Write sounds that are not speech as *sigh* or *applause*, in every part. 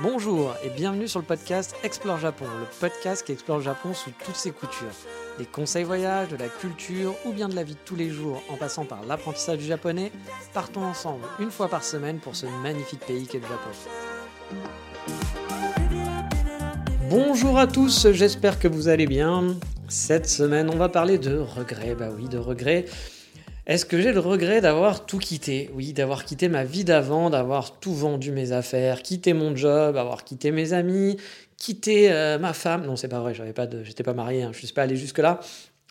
Bonjour et bienvenue sur le podcast Explore Japon, le podcast qui explore le Japon sous toutes ses coutures. Des conseils voyages, de la culture ou bien de la vie de tous les jours en passant par l'apprentissage du japonais, partons ensemble une fois par semaine pour ce magnifique pays qu'est le Japon. Bonjour à tous, j'espère que vous allez bien. Cette semaine, on va parler de regrets. Bah oui, de regrets. Est-ce que j'ai le regret d'avoir tout quitté? Oui, d'avoir quitté ma vie d'avant, d'avoir tout vendu mes affaires, quitté mon job, avoir quitté mes amis, quitté euh, ma femme. Non, c'est pas vrai, pas j'étais pas marié, hein, je suis pas allé jusque là.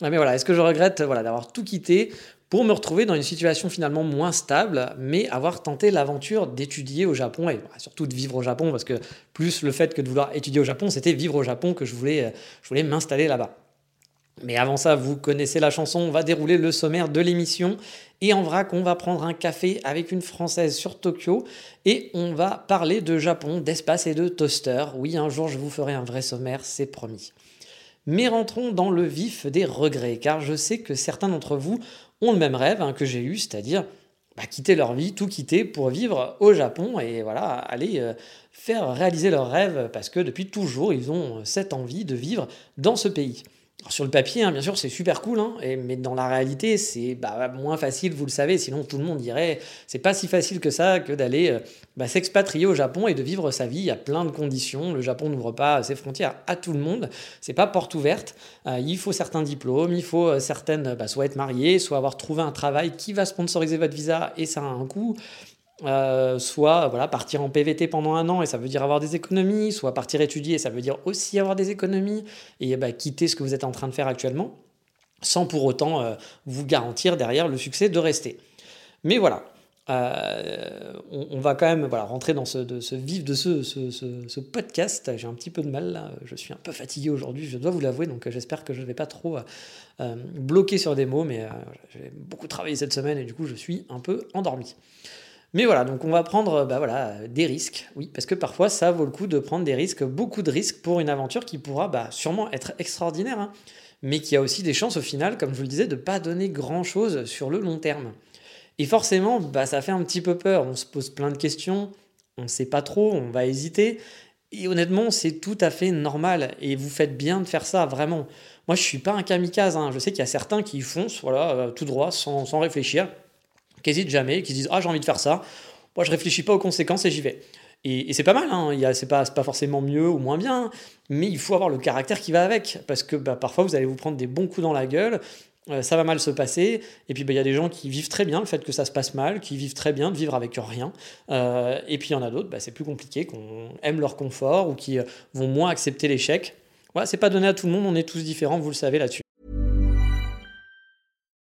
Ah, mais voilà, est-ce que je regrette voilà d'avoir tout quitté pour me retrouver dans une situation finalement moins stable, mais avoir tenté l'aventure d'étudier au Japon et surtout de vivre au Japon, parce que plus le fait que de vouloir étudier au Japon, c'était vivre au Japon que je voulais, euh, je voulais m'installer là-bas. Mais avant ça, vous connaissez la chanson, on va dérouler le sommaire de l'émission. Et en vrac, on va prendre un café avec une Française sur Tokyo et on va parler de Japon, d'espace et de toaster. Oui, un jour, je vous ferai un vrai sommaire, c'est promis. Mais rentrons dans le vif des regrets, car je sais que certains d'entre vous ont le même rêve hein, que j'ai eu, c'est-à-dire bah, quitter leur vie, tout quitter pour vivre au Japon et voilà, aller euh, faire réaliser leurs rêves parce que depuis toujours, ils ont cette envie de vivre dans ce pays sur le papier, hein, bien sûr, c'est super cool, hein, mais dans la réalité, c'est bah, moins facile, vous le savez. Sinon, tout le monde dirait, c'est pas si facile que ça que d'aller euh, bah, s'expatrier au Japon et de vivre sa vie. A plein de conditions. Le Japon n'ouvre pas ses frontières à tout le monde. C'est pas porte ouverte. Euh, il faut certains diplômes, il faut euh, certaines, bah, soit être marié, soit avoir trouvé un travail qui va sponsoriser votre visa et ça a un coût. Euh, soit voilà, partir en PVT pendant un an et ça veut dire avoir des économies, soit partir étudier et ça veut dire aussi avoir des économies et bah, quitter ce que vous êtes en train de faire actuellement sans pour autant euh, vous garantir derrière le succès de rester. Mais voilà, euh, on, va quand même voilà, rentrer dans ce, de, ce vif de ce, ce, ce podcast. J'ai un petit peu de mal là, je suis un peu fatigué aujourd'hui, je dois vous l'avouer, donc j'espère que je ne vais pas trop bloquer sur des mots, mais j'ai beaucoup travaillé cette semaine et du coup je suis un peu endormi. Mais voilà, donc on va prendre bah voilà, des risques, oui, parce que parfois ça vaut le coup de prendre des risques, beaucoup de risques pour une aventure qui pourra bah, sûrement être extraordinaire, hein, mais qui a aussi des chances au final, comme je vous le disais, de ne pas donner grand-chose sur le long terme. Et forcément, bah, ça fait un petit peu peur, on se pose plein de questions, on ne sait pas trop, on va hésiter, et honnêtement, c'est tout à fait normal, et vous faites bien de faire ça, vraiment. Moi, je suis pas un kamikaze, hein. je sais qu'il y a certains qui foncent, voilà, euh, tout droit, sans réfléchir, qui n'hésitent jamais, qui se disent Ah, j'ai envie de faire ça. Moi, je réfléchis pas aux conséquences et j'y vais. Et, c'est pas mal, hein. c'est pas, pas forcément mieux ou moins bien, mais il faut avoir le caractère qui va avec. Parce que bah, parfois, vous allez vous prendre des bons coups dans la gueule, euh, ça va mal se passer. Et puis, bah, il y a des gens qui vivent très bien le fait que ça se passe mal, qui vivent très bien de vivre avec rien. Euh, et puis, il y en a d'autres, bah, c'est plus compliqué, qu'on aime leur confort ou qui euh, vont moins accepter l'échec. Voilà, c'est pas donné à tout le monde, on est tous différents, vous le savez là-dessus.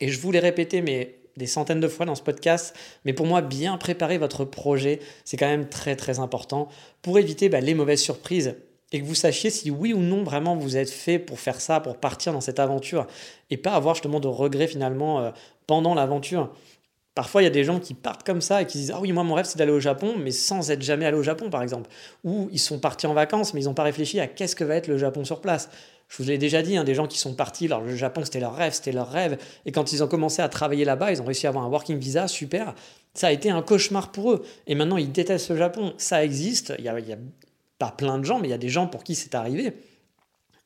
Et je vous l'ai répété, mais des centaines de fois dans ce podcast, mais pour moi, bien préparer votre projet, c'est quand même très très important pour éviter bah, les mauvaises surprises et que vous sachiez si oui ou non vraiment vous êtes fait pour faire ça, pour partir dans cette aventure et pas avoir justement de regrets finalement euh, pendant l'aventure. Parfois, il y a des gens qui partent comme ça et qui disent Ah oui, moi, mon rêve, c'est d'aller au Japon, mais sans être jamais allé au Japon, par exemple. Ou ils sont partis en vacances, mais ils n'ont pas réfléchi à qu'est-ce que va être le Japon sur place. Je vous l'ai déjà dit, hein, des gens qui sont partis, alors le Japon, c'était leur rêve, c'était leur rêve. Et quand ils ont commencé à travailler là-bas, ils ont réussi à avoir un working visa, super. Ça a été un cauchemar pour eux. Et maintenant, ils détestent le Japon. Ça existe. Il n'y a, a pas plein de gens, mais il y a des gens pour qui c'est arrivé.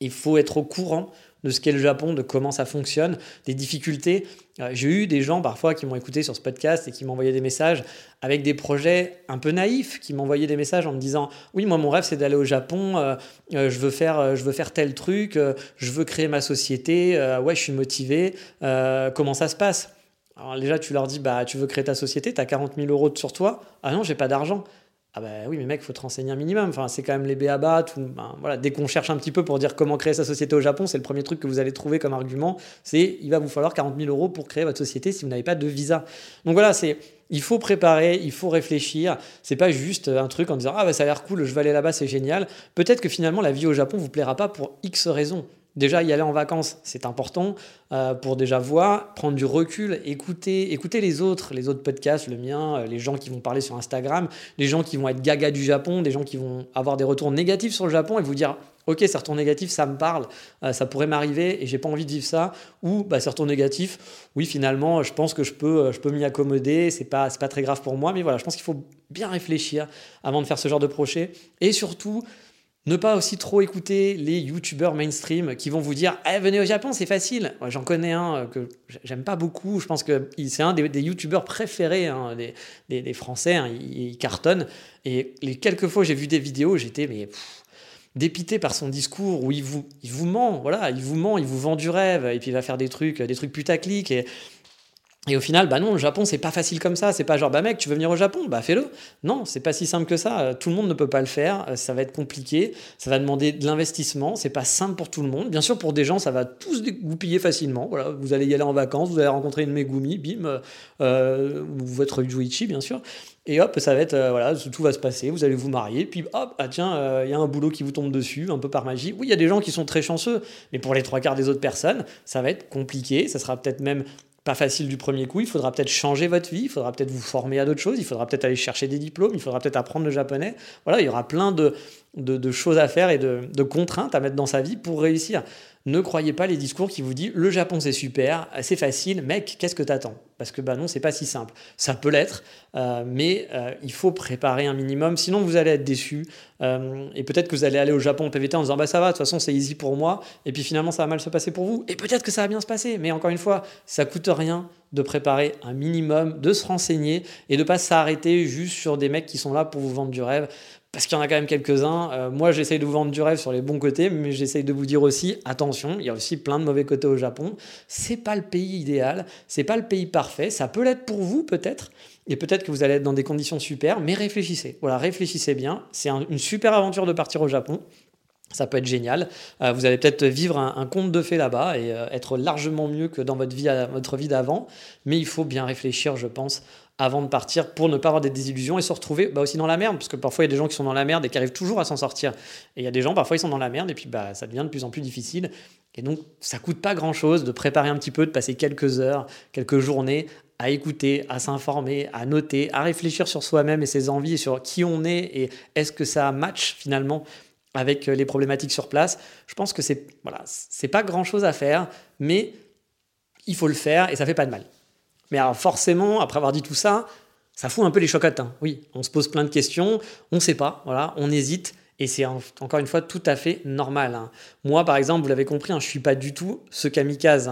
Il faut être au courant de ce qu'est le Japon, de comment ça fonctionne, des difficultés. Euh, j'ai eu des gens parfois qui m'ont écouté sur ce podcast et qui m'envoyaient des messages avec des projets un peu naïfs, qui m'envoyaient des messages en me disant oui moi mon rêve c'est d'aller au Japon, euh, euh, je veux faire je veux faire tel truc, je veux créer ma société, ouais je suis motivé, comment ça se passe? Alors déjà tu leur dis bah tu veux créer ta société, tu as 40 000 euros sur toi, ah non j'ai pas d'argent. Ah bah oui, mais mec, faut te renseigner un minimum. Enfin, c'est quand même les BABA. Tout, ben, voilà, dès qu'on cherche un petit peu pour dire comment créer sa société au Japon, c'est le premier truc que vous allez trouver comme argument. C'est il va vous falloir 40 000 euros pour créer votre société si vous n'avez pas de visa. Donc voilà, c'est il faut préparer, il faut réfléchir. C'est pas juste un truc en disant ah bah ça a l'air cool, je vais aller là-bas, c'est génial. Peut-être que finalement la vie au Japon vous plaira pas pour X raisons. Déjà, y aller en vacances, c'est important euh, pour déjà voir, prendre du recul, écouter, écouter les autres, les autres podcasts, le mien, euh, les gens qui vont parler sur Instagram, les gens qui vont être gaga du Japon, des gens qui vont avoir des retours négatifs sur le Japon et vous dire Ok, ces retours négatifs, ça me parle, euh, ça pourrait m'arriver et j'ai pas envie de vivre ça. Ou bah, ces retours négatifs, oui, finalement, je pense que je peux, je peux m'y accommoder, c'est pas, pas très grave pour moi, mais voilà, je pense qu'il faut bien réfléchir avant de faire ce genre de projet. Et surtout, ne pas aussi trop écouter les youtubeurs mainstream qui vont vous dire eh, venez au Japon, c'est facile. J'en connais un euh, que j'aime pas beaucoup. Je pense que c'est un des, youtubeurs préférés hein, des, Français. Hein, il, cartonne. Et quelques fois j'ai vu des vidéos, j'étais mais dépité par son discours où il vous, il vous ment. Voilà, il vous ment, il vous vend du rêve et puis il va faire des trucs, des trucs putaclic. Et et au final, bah non, le Japon, c'est pas facile comme ça. C'est pas genre, bah mec, tu veux venir au Japon? Bah fais-le. Non, c'est pas si simple que ça. Euh, tout le monde ne peut pas le faire. Euh, ça va être compliqué. Ça va demander de l'investissement. C'est pas simple pour tout le monde. Bien sûr, pour des gens, ça va tous dégoupiller facilement. Voilà, vous allez y aller en vacances, vous allez rencontrer une Megumi, bim, euh, votre Juichi, bien sûr. Et hop, ça va être, voilà, tout va se passer, vous allez vous marier, puis hop, ah tiens, il y a un boulot qui vous tombe dessus, un peu par magie. Oui, il y a des gens qui sont très chanceux, mais pour les trois quarts des autres personnes, ça va être compliqué, ça sera peut-être même facile du premier coup, il faudra peut-être changer votre vie, il faudra peut-être vous former à d'autres choses, il faudra peut-être aller chercher des diplômes, il faudra peut-être apprendre le japonais. Voilà, il y aura plein de, choses à faire et de, contraintes à mettre dans sa vie pour réussir. Ne croyez pas les discours qui vous disent le Japon c'est super, c'est facile, mec, qu'est-ce que t'attends? Parce que bah non, c'est pas si simple. Ça peut l'être, euh, mais euh, il faut préparer un minimum, sinon vous allez être déçu. Euh, et peut-être que vous allez aller au Japon PVT en disant bah ça va, de toute façon c'est easy pour moi, et puis finalement ça va mal se passer pour vous. Et peut-être que ça va bien se passer, mais encore une fois, ça coûte rien de préparer un minimum, de se renseigner et de pas s'arrêter juste sur des mecs qui sont là pour vous vendre du rêve parce qu'il y en a quand même quelques-uns. Euh, moi, j'essaye de vous vendre du rêve sur les bons côtés, mais j'essaye de vous dire aussi, attention, il y a aussi plein de mauvais côtés au Japon. C'est pas le pays idéal, c'est pas le pays parfait. Ça peut l'être pour vous, peut-être, et peut-être que vous allez être dans des conditions super, mais réfléchissez. Voilà, réfléchissez bien. C'est une super aventure de partir au Japon. Ça peut être génial. Euh, vous allez peut-être vivre un, conte de fées là-bas et euh, être largement mieux que dans votre vie, votre vie d'avant. Mais il faut bien réfléchir, je pense, avant de partir pour ne pas avoir des désillusions et se retrouver bah, aussi dans la merde. Parce que parfois, il y a des gens qui sont dans la merde et qui arrivent toujours à s'en sortir. Et il y a des gens, parfois, ils sont dans la merde et puis bah, ça devient de plus en plus difficile. Et donc, ça coûte pas grand-chose de préparer un petit peu, de passer quelques heures, quelques journées à écouter, à s'informer, à noter, à réfléchir sur soi-même et ses envies sur qui on est et est-ce que ça match finalement avec les problématiques sur place. Je pense que c'est voilà, c'est pas grand-chose à faire, mais il faut le faire et ça fait pas de mal. Mais alors forcément, après avoir dit tout ça, ça fout un peu les chocottes. Hein. Oui, on se pose plein de questions, on ne sait pas, voilà, on hésite. Et c'est encore une fois tout à fait normal. Hein. Moi, par exemple, vous l'avez compris, hein, je ne suis pas du tout ce kamikaze.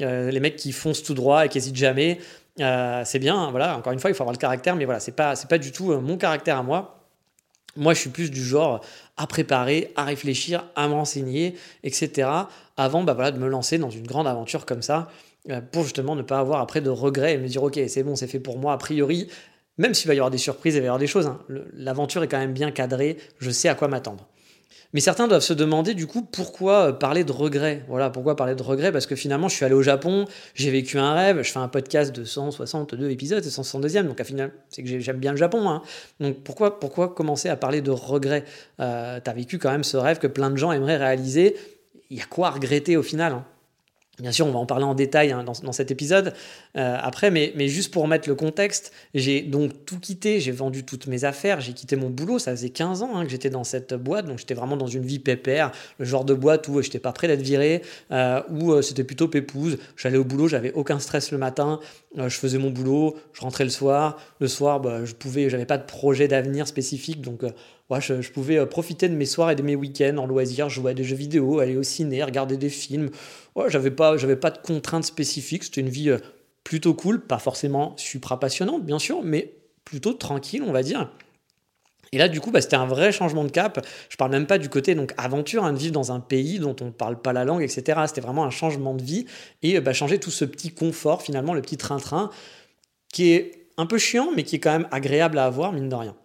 Euh, les mecs qui foncent tout droit et qui n'hésitent jamais, euh, c'est bien. Voilà, encore une fois, il faut avoir le caractère, mais voilà, c'est pas, pas du tout euh, mon caractère à moi. Moi, je suis plus du genre à préparer, à réfléchir, à me renseigner, etc. Avant bah, voilà, de me lancer dans une grande aventure comme ça. Euh, pour justement ne pas avoir après de regrets et me dire ok c'est bon c'est fait pour moi a priori. Même s'il va y avoir des surprises il va y avoir des choses hein, l'aventure est quand même bien cadrée je sais à quoi m'attendre. Mais certains doivent se demander du coup pourquoi euh, parler de regrets? Voilà pourquoi parler de regrets? Parce que finalement je suis allé au Japon j'ai vécu un rêve je fais un podcast de 162 épisodes c'est 162e donc à final c'est que j'aime bien le Japon hein. donc pourquoi pourquoi commencer à parler de regrets? Euh, t'as vécu quand même ce rêve que plein de gens aimeraient réaliser. Il y a quoi à regretter au final hein? Bien sûr, on va en parler en détail hein, dans, cet épisode euh, après, mais, juste pour mettre le contexte, j'ai donc tout quitté, j'ai vendu toutes mes affaires, j'ai quitté mon boulot, ça faisait 15 ans hein, que j'étais dans cette boîte, donc j'étais vraiment dans une vie pépère, le genre de boîte où je n'étais pas prêt d'être viré, euh, où euh, c'était plutôt pépouze, j'allais au boulot, j'avais aucun stress le matin, je faisais mon boulot, je rentrais le soir, le soir, bah, je pouvais, j'avais pas de projet d'avenir spécifique, donc je, pouvais profiter de mes soirs et de mes week-ends en loisirs, jouer à des jeux vidéo, aller au ciné, regarder des films. Ouais, j'avais pas, j'avais pas de contraintes spécifiques. C'était une vie plutôt cool, pas forcément supra passionnante, bien sûr, mais plutôt tranquille, on va dire. Et là, du coup, bah, c'était un vrai changement de cap. Je parle même pas du côté donc aventure, hein, de vivre dans un pays dont on ne parle pas la langue, etc. C'était vraiment un changement de vie et bah, changer tout ce petit confort, finalement, le petit train-train, qui est un peu chiant, mais qui est quand même agréable à avoir, mine de rien.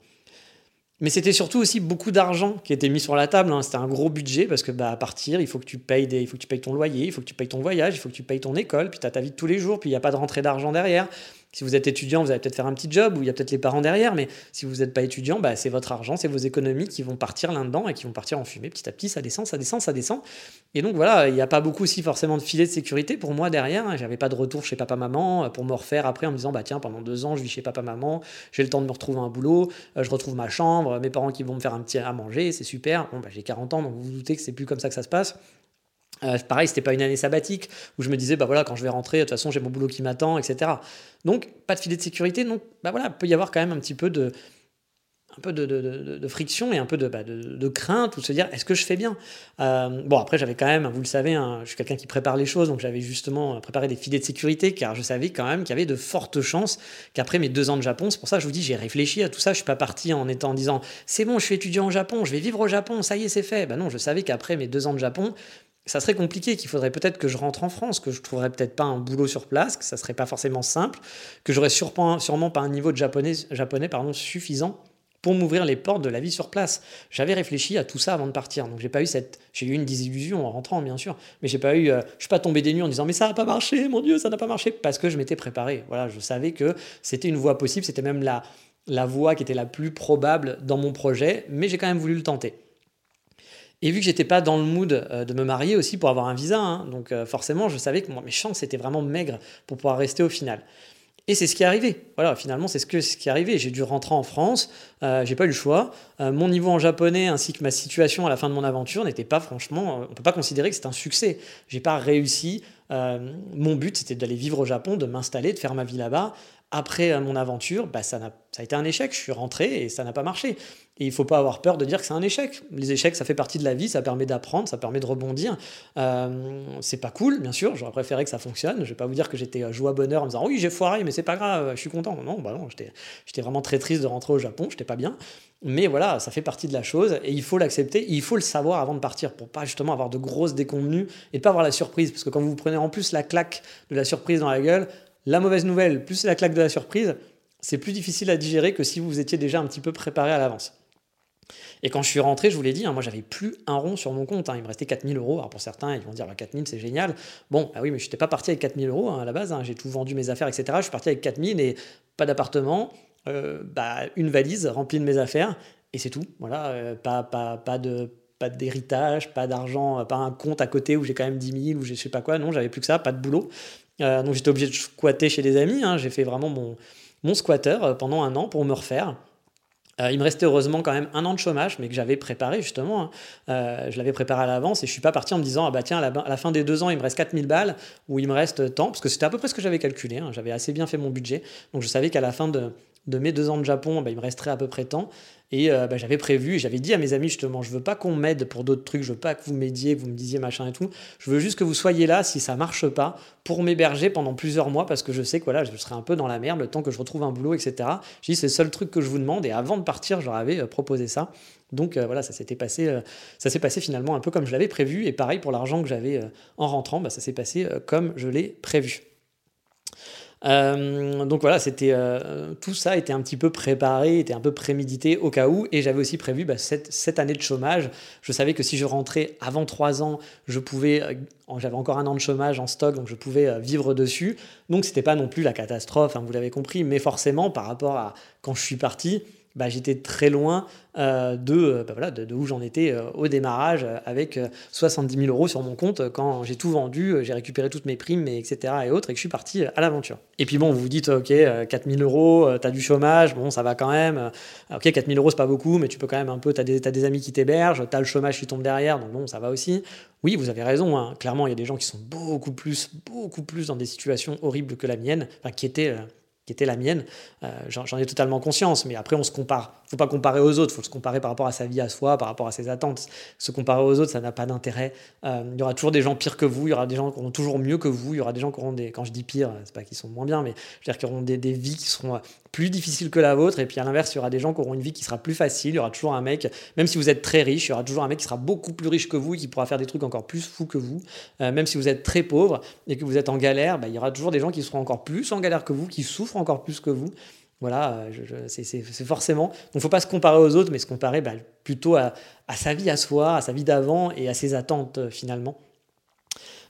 Mais c'était surtout aussi beaucoup d'argent qui était mis sur la table. Hein. C'était un gros budget parce que bah, à partir, il faut que tu payes il faut que tu payes ton loyer, il faut que tu payes ton voyage, il faut que tu payes ton école, puis tu as ta vie de tous les jours, puis il n'y a pas de rentrée d'argent derrière. Si vous êtes étudiant, vous allez peut-être faire un petit job où il y a peut-être les parents derrière, mais si vous n'êtes pas étudiant, bah, c'est votre argent, c'est vos économies qui vont partir là-dedans et qui vont partir en fumée petit à petit, ça descend, ça descend, ça descend. Et donc voilà, il n'y a pas beaucoup aussi forcément de filet de sécurité pour moi derrière. Hein. J'avais pas de retour chez papa-maman euh, pour me refaire après en me disant, bah tiens, pendant deux ans, je vis chez papa-maman, j'ai le temps de me retrouver un boulot, euh, je retrouve ma chambre, mes parents qui vont me faire un petit à manger, c'est super. Bon, bah, j'ai 40 ans, donc vous vous doutez que c'est plus comme ça que ça se passe. Euh, pareil, c'était pas une année sabbatique où je me disais, bah voilà, quand je vais rentrer, de toute façon, j'ai mon boulot qui m'attend, etc. Donc, pas de filet de sécurité. Donc, bah voilà, il peut y avoir quand même un petit peu de, un peu de, friction et un peu bah, de, crainte ou de se dire, est-ce que je fais bien? Euh, Bon, après, j'avais quand même, vous le savez, hein, je suis quelqu'un qui prépare les choses, donc j'avais justement préparé des filets de sécurité car je savais quand même qu'il y avait de fortes chances qu'après mes deux ans de Japon, c'est pour ça que je vous dis, j'ai réfléchi à tout ça. Je suis pas parti en étant disant, c'est bon, je suis étudiant au Japon, je vais vivre au Japon, ça y est, c'est fait. Ben non, je savais qu'après mes deux ans de Japon, ça serait compliqué, qu'il faudrait peut-être que je rentre en France, que je trouverais peut-être pas un boulot sur place, que ça serait pas forcément simple, que j'aurais sûrement, pas un niveau de japonais, suffisant pour m'ouvrir les portes de la vie sur place. J'avais réfléchi à tout ça avant de partir, donc j'ai pas eu cette, j'ai eu une désillusion en rentrant bien sûr, mais j'ai pas eu, euh, je suis pas tombé des nues en disant mais ça n'a pas marché, mon Dieu, ça n'a pas marché, parce que je m'étais préparé. Voilà, je savais que c'était une voie possible, c'était même la voie qui était la plus probable dans mon projet, mais j'ai quand même voulu le tenter. Et vu que j'étais pas dans le mood euh, de me marier aussi pour avoir un visa, hein, donc euh, forcément je savais que mes chances étaient vraiment maigres pour pouvoir rester au final. Et c'est ce qui est arrivé. Voilà, finalement, c'est ce, qui est arrivé. J'ai dû rentrer en France, euh, j'ai pas eu le choix. Euh, mon niveau en japonais ainsi que ma situation à la fin de mon aventure n'était pas franchement, on peut pas considérer que c'est un succès. J'ai pas réussi. mon but, c'était d'aller vivre au Japon, de m'installer, de faire ma vie là-bas. Après mon aventure, bah, ça, a été un échec. Je suis rentré et ça n'a pas marché. Et il faut pas avoir peur de dire que c'est un échec. Les échecs, ça fait partie de la vie, ça permet d'apprendre, ça permet de rebondir. Euh, c'est pas cool, bien sûr, j'aurais préféré que ça fonctionne. Je vais pas vous dire que j'étais euh, joie bonheur en me disant oui, j'ai foiré, mais c'est pas grave, je suis content. Non, bah non, j'étais vraiment très triste de rentrer au Japon, j'étais pas bien. Mais voilà, ça fait partie de la chose et il faut l'accepter, il faut le savoir avant de partir pour pas justement avoir de grosses déconvenues et pas avoir la surprise. Parce que quand vous prenez en plus la claque de la surprise dans la gueule, la mauvaise nouvelle plus la claque de la surprise, c'est plus difficile à digérer que si vous étiez déjà un petit peu préparé à l'avance. Et quand je suis rentré, je vous l'ai dit, hein, moi j'avais plus un rond sur mon compte. Hein. il me restait 4000 euros. Alors pour certains, ils vont dire bah, 4000 c'est génial. Bon, bah oui, mais je n'étais pas parti avec 4000 euros hein, à la base. j'ai tout vendu mes affaires, etc. Je suis parti avec 4000 et pas d'appartement, euh, bah, une valise remplie de mes affaires et c'est tout. Voilà, euh, pas, pas, pas de pas d'héritage, pas d'argent, pas un compte à côté où j'ai quand même 10 000 ou je sais pas quoi. Non, j'avais plus que ça, pas de boulot. Euh, donc j'étais obligé de squatter chez des amis. J'ai fait vraiment mon, mon squatter pendant un an pour me refaire. Euh, il me restait heureusement quand même un an de chômage, mais que j'avais préparé justement. Hein. Euh, je l'avais préparé à l'avance et je suis pas parti en me disant ah bah tiens à la, fin des deux ans il me reste 4000 balles ou il me reste tant parce que c'était à peu près ce que j'avais calculé. Hein. J'avais assez bien fait mon budget, donc je savais qu'à la fin de, de mes deux ans de Japon, bah, il me resterait à peu près tant. Et euh, bah, j'avais prévu, j'avais dit à mes amis justement, je veux pas qu'on m'aide pour d'autres trucs, je veux pas que vous m'aidiez, que vous me disiez machin et tout. Je veux juste que vous soyez là si ça marche pas pour m'héberger pendant plusieurs mois parce que je sais que voilà, je serai un peu dans la merde le temps que je retrouve un boulot, etc. J'ai dit c'est le seul truc que je vous demande et avant de partir, j'aurais avais euh, proposé ça. Donc euh, voilà, ça s'était passé, ça s'est passé finalement un peu comme je l'avais prévu et pareil pour l'argent que j'avais en rentrant, bah, ça s'est passé comme je l'ai prévu. Euh, donc voilà, c'était euh, tout ça était un petit peu préparé, était un peu prémédité au cas où, et j'avais aussi prévu bah, cette, année de chômage. Je savais que si je rentrais avant trois ans, je pouvais, euh, j'avais encore un an de chômage en stock, donc je pouvais vivre dessus. Donc c'était pas non plus la catastrophe, hein, vous l'avez compris, mais forcément par rapport à quand je suis parti, bah, j'étais très loin euh, de, euh, bah, voilà, de, où j'en étais euh, au démarrage avec 70 000 euros sur mon compte quand j'ai tout vendu, j'ai récupéré toutes mes primes, etc. et autres, et que je suis parti à l'aventure. Et puis bon, vous vous dites, ok, 4 000 euros, tu as du chômage, bon, ça va quand même. Ok, 4 000 euros, c'est pas beaucoup, mais tu peux quand même un peu, tu as, des amis qui t'hébergent, tu as le chômage qui tombe derrière, donc bon, ça va aussi. Oui, vous avez raison, hein. clairement, il y a des gens qui sont beaucoup plus, beaucoup plus dans des situations horribles que la mienne, enfin, qui étaient était la mienne. Euh, j'en ai totalement conscience, mais après on se compare. Faut pas comparer aux autres, faut se comparer par rapport à sa vie à soi, par rapport à ses attentes. Se comparer aux autres, ça n'a pas d'intérêt. Euh, il y aura toujours des gens pires que vous, il y aura des gens qui auront toujours mieux que vous, il y aura des gens qui auront des, quand je dis pire, c'est pas qu'ils sont moins bien, mais je veux dire qu'ils auront des, des vies qui seront plus difficile que la vôtre. Et puis à l'inverse, il y aura des gens qui auront une vie qui sera plus facile. Il y aura toujours un mec, même si vous êtes très riche, il y aura toujours un mec qui sera beaucoup plus riche que vous et qui pourra faire des trucs encore plus fous que vous. Euh, même si vous êtes très pauvre et que vous êtes en galère, bah, il y aura toujours des gens qui seront encore plus en galère que vous, qui souffrent encore plus que vous. Voilà, c'est forcément. Donc, faut pas se comparer aux autres, mais se comparer bah, plutôt à, sa vie à soi, à sa vie d'avant et à ses attentes euh, finalement.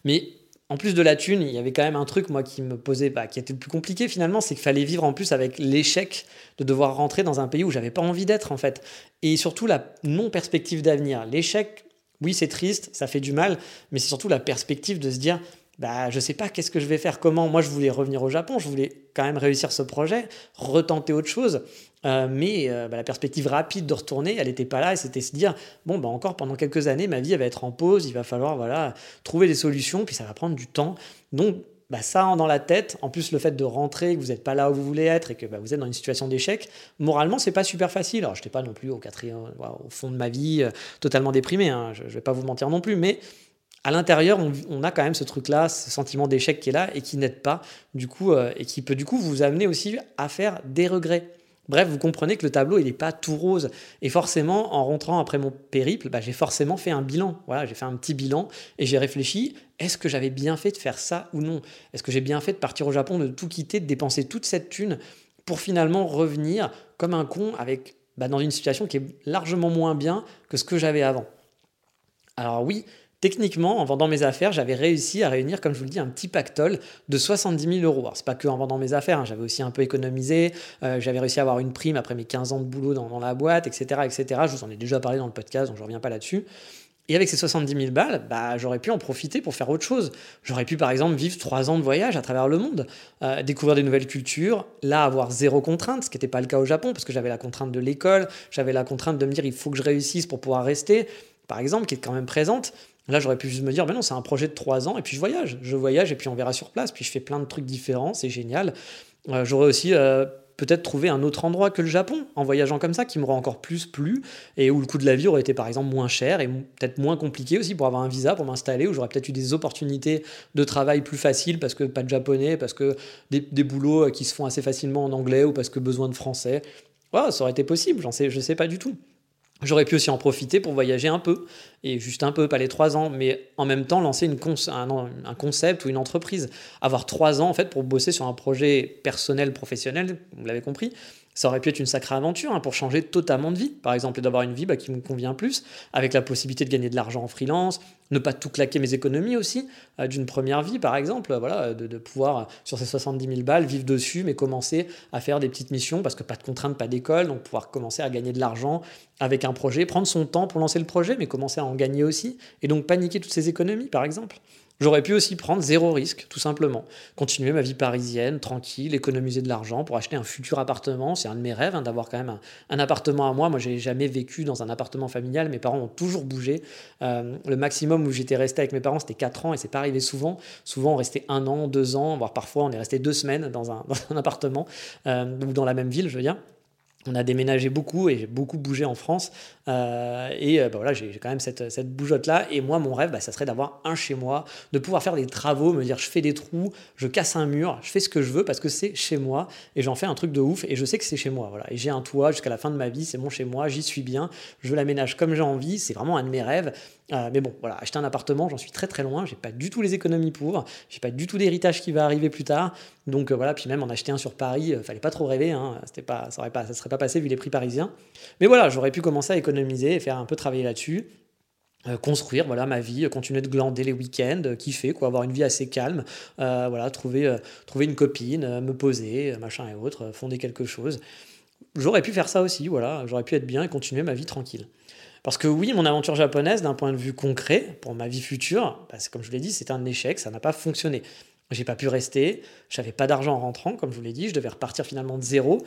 Mais en plus de la thune, il y avait quand même un truc, moi, qui me posait, bah, qui était le plus compliqué finalement, c'est qu'il fallait vivre en plus avec l'échec de devoir rentrer dans un pays où j'avais pas envie d'être en fait. Et surtout la non-perspective d'avenir. L'échec, oui, c'est triste, ça fait du mal, mais c'est surtout la perspective de se dire, bah, je sais pas qu'est-ce que je vais faire, comment. Moi, je voulais revenir au Japon, je voulais quand même réussir ce projet, retenter autre chose. Euh, mais euh, bah, la perspective rapide de retourner, elle n'était pas là. Et c'était se dire, bon, bah, encore pendant quelques années, ma vie elle va être en pause, il va falloir voilà, trouver des solutions, puis ça va prendre du temps. Donc, bah, ça dans la tête, en plus le fait de rentrer, que vous n'êtes pas là où vous voulez être et que vous êtes dans une situation d'échec, moralement, c'est pas super facile. Alors, je n'étais pas non plus au, quatrième, au fond de ma vie, euh, totalement déprimé, hein, je ne vais pas vous mentir non plus, mais à l'intérieur, on, a quand même ce truc-là, ce sentiment d'échec qui est là et qui n'aide pas, du coup, et qui peut du coup vous amener aussi à faire des regrets. Bref, vous comprenez que le tableau, il n'est pas tout rose. Et forcément, en rentrant après mon périple, bah, j'ai forcément fait un bilan. Voilà, j'ai fait un petit bilan et j'ai réfléchi, est-ce que j'avais bien fait de faire ça ou non? Est-ce que j'ai bien fait de partir au Japon, de tout quitter, de dépenser toute cette thune pour finalement revenir comme un con avec, bah, dans une situation qui est largement moins bien que ce que j'avais avant? Alors oui, Techniquement, en vendant mes affaires, j'avais réussi à réunir, comme je vous le dis, un petit pactole de 70 000 euros. Alors, c'est pas que en vendant mes affaires, hein, j'avais aussi un peu économisé, euh, j'avais réussi à avoir une prime après mes 15 ans de boulot dans, la boîte, etc., etc. Je vous en ai déjà parlé dans le podcast, donc je reviens pas là-dessus. Et avec ces 70 000 balles, bah, j'aurais pu en profiter pour faire autre chose. J'aurais pu, par exemple, vivre trois ans de voyage à travers le monde, euh, découvrir des nouvelles cultures, là, avoir zéro contrainte, ce qui n'était pas le cas au Japon, parce que j'avais la contrainte de l'école, j'avais la contrainte de me dire il faut que je réussisse pour pouvoir rester, par exemple, qui est quand même présente. Là, j'aurais pu juste me dire, ben non, c'est un projet de trois ans, et puis je voyage. Je voyage, et puis on verra sur place. Puis je fais plein de trucs différents, c'est génial. Euh, j'aurais aussi euh, peut-être trouvé un autre endroit que le Japon, en voyageant comme ça, qui m'aurait encore plus plu, et où le coût de la vie aurait été par exemple moins cher, et peut-être moins compliqué aussi pour avoir un visa, pour m'installer, où j'aurais peut-être eu des opportunités de travail plus faciles, parce que pas de japonais, parce que des, boulots euh, qui se font assez facilement en anglais, ou parce que besoin de français. Voilà, ça aurait été possible, j'en sais, je sais pas du tout. J'aurais pu aussi en profiter pour voyager un peu, et juste un peu, pas les trois ans, mais en même temps lancer une un, concept ou une entreprise. Avoir trois ans en fait pour bosser sur un projet personnel, professionnel, vous l'avez compris, ça aurait pu être une sacrée aventure hein, pour changer totalement de vie, par exemple, et d'avoir une vie bah, qui me convient plus, avec la possibilité de gagner de l'argent en freelance, ne pas tout claquer mes économies aussi, euh, d'une première vie, par exemple, voilà, de, pouvoir, sur ces 70 000 balles, vivre dessus, mais commencer à faire des petites missions, parce que pas de contraintes, pas d'école, donc pouvoir commencer à gagner de l'argent avec un projet, prendre son temps pour lancer le projet, mais commencer à en gagner aussi, et donc paniquer toutes ces économies, par exemple. J'aurais pu aussi prendre zéro risque, tout simplement. Continuer ma vie parisienne, tranquille, économiser de l'argent pour acheter un futur appartement. C'est un de mes rêves hein, d'avoir quand même un, appartement à moi. Moi, j'ai jamais vécu dans un appartement familial. Mes parents ont toujours bougé. Euh, le maximum où j'étais resté avec mes parents, c'était 4 ans et c'est pas arrivé souvent. Souvent, on restait un an, deux ans, voire parfois on est resté deux semaines dans un, *laughs* appartement euh, ou dans la même ville, je veux dire on a déménagé beaucoup et j'ai beaucoup bougé en France. Euh, et euh, bah voilà, j'ai quand même cette, cette bougeotte-là. Et moi, mon rêve, bah, ça serait d'avoir un chez moi, de pouvoir faire des travaux, me dire je fais des trous, je casse un mur, je fais ce que je veux parce que c'est chez moi et j'en fais un truc de ouf et je sais que c'est chez moi. Voilà. Et j'ai un toit jusqu'à la fin de ma vie, c'est mon chez moi, j'y suis bien, je l'aménage comme j'ai envie, c'est vraiment un de mes rêves. Euh, mais bon, voilà, acheter un appartement, j'en suis très très loin, j'ai pas du tout les économies pour, j'ai pas du tout d'héritage qui va arriver plus tard. Donc voilà, puis même en acheter un sur Paris, fallait pas trop rêver, hein, c'était pas, ça, aurait pas, ça serait pas passé vu les prix parisiens. Mais voilà, j'aurais pu commencer à économiser et faire un peu travailler là-dessus. Euh, construire voilà ma vie continuer de glander les week-ends euh, kiffer quoi avoir une vie assez calme. Euh, voilà trouver trouver une copine me poser machin et autres fonder quelque chose. J'aurais pu faire ça aussi voilà. J'aurais pu être bien et continuer ma vie tranquille parce que oui mon aventure japonaise d'un point de vue concret pour ma vie future bah, comme je vous l'ai dit c'est un échec ça n'a pas fonctionné j'ai pas pu rester j'avais pas d'argent en rentrant comme je vous l'ai dit je devais repartir finalement de zéro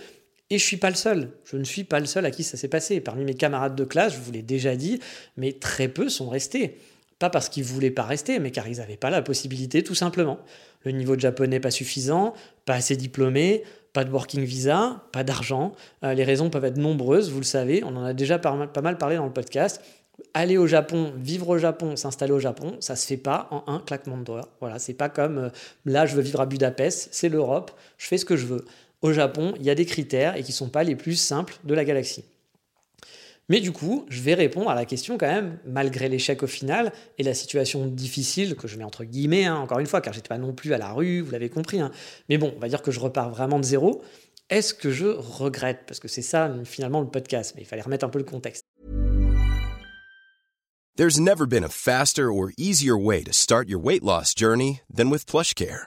et je suis pas le seul. Je ne suis pas le seul à qui ça s'est passé. Parmi mes camarades de classe, je vous l'ai déjà dit, mais très peu sont restés. Pas parce qu'ils voulaient pas rester, mais car ils n'avaient pas la possibilité, tout simplement. Le niveau de japonais pas suffisant, pas assez diplômé, pas de working visa, pas d'argent. Euh, les raisons peuvent être nombreuses, vous le savez. On en a déjà pas mal parlé dans le podcast. Aller au Japon, vivre au Japon, s'installer au Japon, ça se fait pas en un claquement de doigts. Voilà, c'est pas comme euh, là je veux vivre à Budapest, c'est l'Europe, je fais ce que je veux au Japon, il y a des critères et qui sont pas les plus simples de la galaxie. Mais du coup, je vais répondre à la question quand même, malgré l'échec au final et la situation difficile que je mets entre guillemets, hein, encore une fois, car j'étais pas non plus à la rue, vous l'avez compris. Hein. Mais bon, on va dire que je repars vraiment de zéro. est-ce que je regrette? Parce que c'est ça finalement le podcast, mais il fallait remettre un peu le contexte. There's never been a faster or easier way to start your weight loss journey than with PlushCare.